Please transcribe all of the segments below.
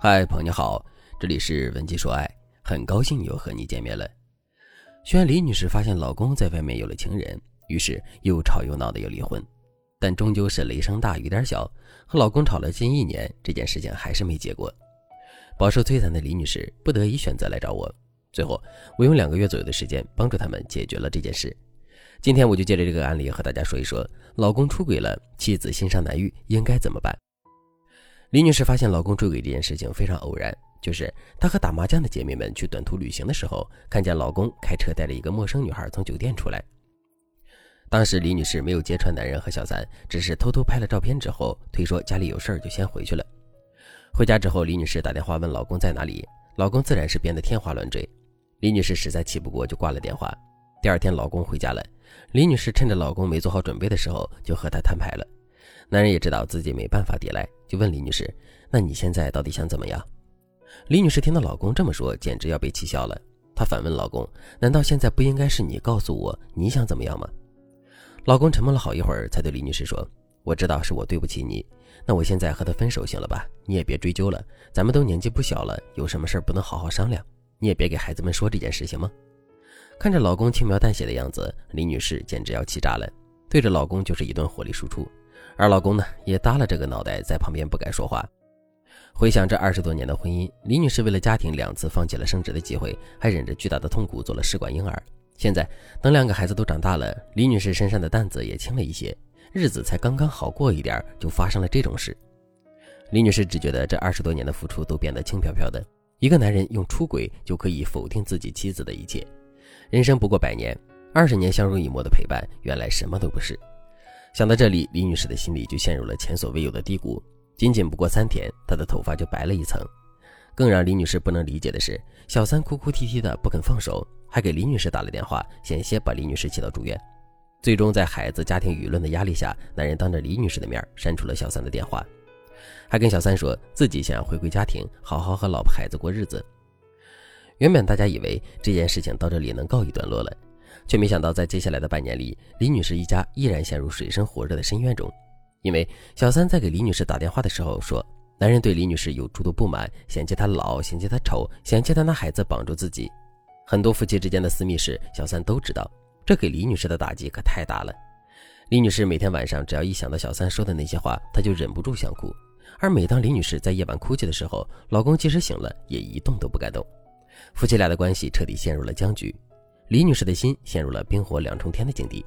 嗨，朋友好，这里是文姬说爱，很高兴又和你见面了。虽然李女士发现老公在外面有了情人，于是又吵又闹的要离婚，但终究是雷声大雨点小，和老公吵了近一年，这件事情还是没结果。饱受摧残的李女士不得已选择来找我，最后我用两个月左右的时间帮助他们解决了这件事。今天我就借着这个案例和大家说一说，老公出轨了，妻子心伤难愈，应该怎么办？李女士发现老公出轨这件事情非常偶然，就是她和打麻将的姐妹们去短途旅行的时候，看见老公开车带着一个陌生女孩从酒店出来。当时李女士没有揭穿男人和小三，只是偷偷拍了照片之后，推说家里有事儿就先回去了。回家之后，李女士打电话问老公在哪里，老公自然是编得天花乱坠。李女士实在气不过，就挂了电话。第二天，老公回家了，李女士趁着老公没做好准备的时候，就和他摊牌了。男人也知道自己没办法抵赖，就问李女士：“那你现在到底想怎么样？”李女士听到老公这么说，简直要被气笑了。她反问老公：“难道现在不应该是你告诉我你想怎么样吗？”老公沉默了好一会儿，才对李女士说：“我知道是我对不起你，那我现在和他分手行了吧？你也别追究了，咱们都年纪不小了，有什么事不能好好商量？你也别给孩子们说这件事行吗？”看着老公轻描淡写的样子，李女士简直要气炸了，对着老公就是一顿火力输出。而老公呢，也耷拉着个脑袋在旁边不敢说话。回想这二十多年的婚姻，李女士为了家庭两次放弃了升职的机会，还忍着巨大的痛苦做了试管婴儿。现在等两个孩子都长大了，李女士身上的担子也轻了一些，日子才刚刚好过一点，就发生了这种事。李女士只觉得这二十多年的付出都变得轻飘飘的。一个男人用出轨就可以否定自己妻子的一切，人生不过百年，二十年相濡以沫的陪伴，原来什么都不是。想到这里，李女士的心里就陷入了前所未有的低谷。仅仅不过三天，她的头发就白了一层。更让李女士不能理解的是，小三哭哭啼啼的不肯放手，还给李女士打了电话，险些把李女士气到住院。最终，在孩子、家庭舆论的压力下，男人当着李女士的面删除了小三的电话，还跟小三说自己想要回归家庭，好好和老婆孩子过日子。原本大家以为这件事情到这里能告一段落了。却没想到，在接下来的半年里，李女士一家依然陷入水深火热的深渊中。因为小三在给李女士打电话的时候说，男人对李女士有诸多不满，嫌弃她老，嫌弃她丑，嫌弃她拿孩子绑住自己。很多夫妻之间的私密事，小三都知道，这给李女士的打击可太大了。李女士每天晚上只要一想到小三说的那些话，她就忍不住想哭。而每当李女士在夜晚哭泣的时候，老公即使醒了，也一动都不敢动。夫妻俩的关系彻底陷入了僵局。李女士的心陷入了冰火两重天的境地，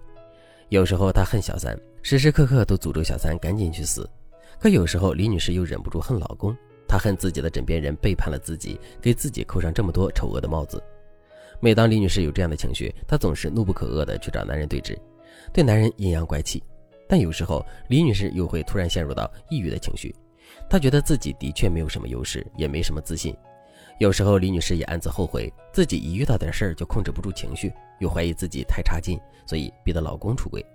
有时候她恨小三，时时刻刻都诅咒小三赶紧去死；可有时候李女士又忍不住恨老公，她恨自己的枕边人背叛了自己，给自己扣上这么多丑恶的帽子。每当李女士有这样的情绪，她总是怒不可遏地去找男人对峙，对男人阴阳怪气。但有时候李女士又会突然陷入到抑郁的情绪，她觉得自己的确没有什么优势，也没什么自信。有时候，李女士也暗自后悔，自己一遇到点事儿就控制不住情绪，又怀疑自己太差劲，所以逼得老公出轨。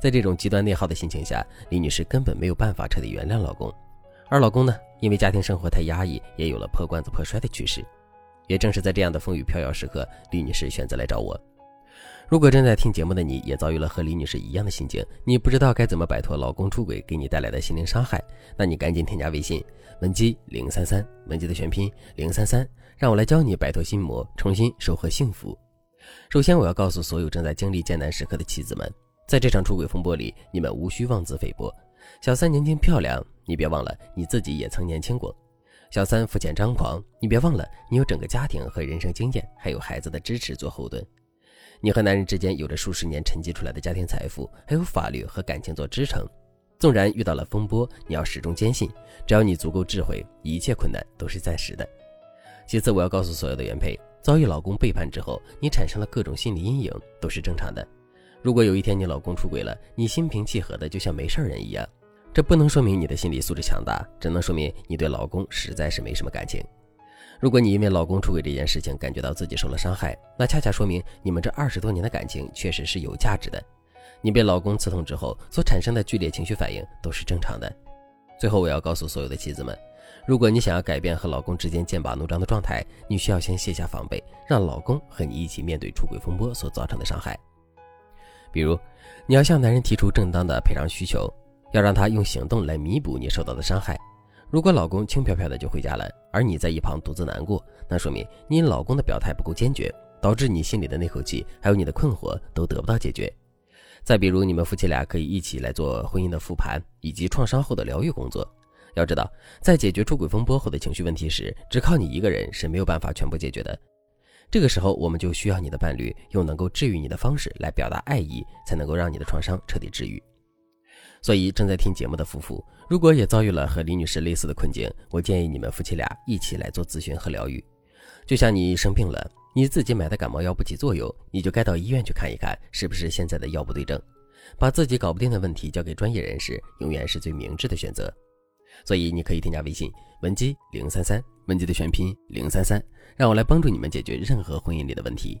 在这种极端内耗的心情下，李女士根本没有办法彻底原谅老公。而老公呢，因为家庭生活太压抑，也有了破罐子破摔的趋势。也正是在这样的风雨飘摇时刻，李女士选择来找我。如果正在听节目的你也遭遇了和李女士一样的心境，你不知道该怎么摆脱老公出轨给你带来的心灵伤害，那你赶紧添加微信文姬零三三，文姬的全拼零三三，让我来教你摆脱心魔，重新收获幸福。首先，我要告诉所有正在经历艰难时刻的妻子们，在这场出轨风波里，你们无需妄自菲薄。小三年轻漂亮，你别忘了你自己也曾年轻过；小三肤浅张狂，你别忘了你有整个家庭和人生经验，还有孩子的支持做后盾。你和男人之间有着数十年沉积出来的家庭财富，还有法律和感情做支撑。纵然遇到了风波，你要始终坚信，只要你足够智慧，一切困难都是暂时的。其次，我要告诉所有的原配，遭遇老公背叛之后，你产生了各种心理阴影，都是正常的。如果有一天你老公出轨了，你心平气和的就像没事人一样，这不能说明你的心理素质强大，只能说明你对老公实在是没什么感情。如果你因为老公出轨这件事情感觉到自己受了伤害，那恰恰说明你们这二十多年的感情确实是有价值的。你被老公刺痛之后所产生的剧烈情绪反应都是正常的。最后，我要告诉所有的妻子们，如果你想要改变和老公之间剑拔弩张的状态，你需要先卸下防备，让老公和你一起面对出轨风波所造成的伤害。比如，你要向男人提出正当的赔偿需求，要让他用行动来弥补你受到的伤害。如果老公轻飘飘的就回家了，而你在一旁独自难过，那说明你老公的表态不够坚决，导致你心里的那口气还有你的困惑都得不到解决。再比如，你们夫妻俩可以一起来做婚姻的复盘以及创伤后的疗愈工作。要知道，在解决出轨风波后的情绪问题时，只靠你一个人是没有办法全部解决的。这个时候，我们就需要你的伴侣用能够治愈你的方式来表达爱意，才能够让你的创伤彻底治愈。所以，正在听节目的夫妇，如果也遭遇了和李女士类似的困境，我建议你们夫妻俩一起来做咨询和疗愈。就像你生病了，你自己买的感冒药不起作用，你就该到医院去看一看，是不是现在的药不对症。把自己搞不定的问题交给专业人士，永远是最明智的选择。所以，你可以添加微信文姬零三三，文姬的全拼零三三。让我来帮助你们解决任何婚姻里的问题。